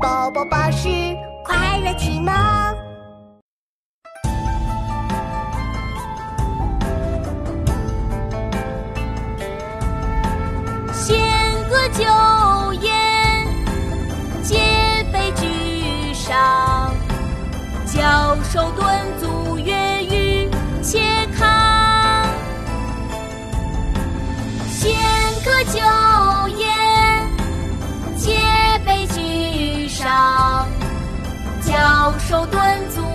宝宝巴士快乐启蒙。弦歌酒宴，皆杯俱上。教授顿足皆杯俱上。教授敦促。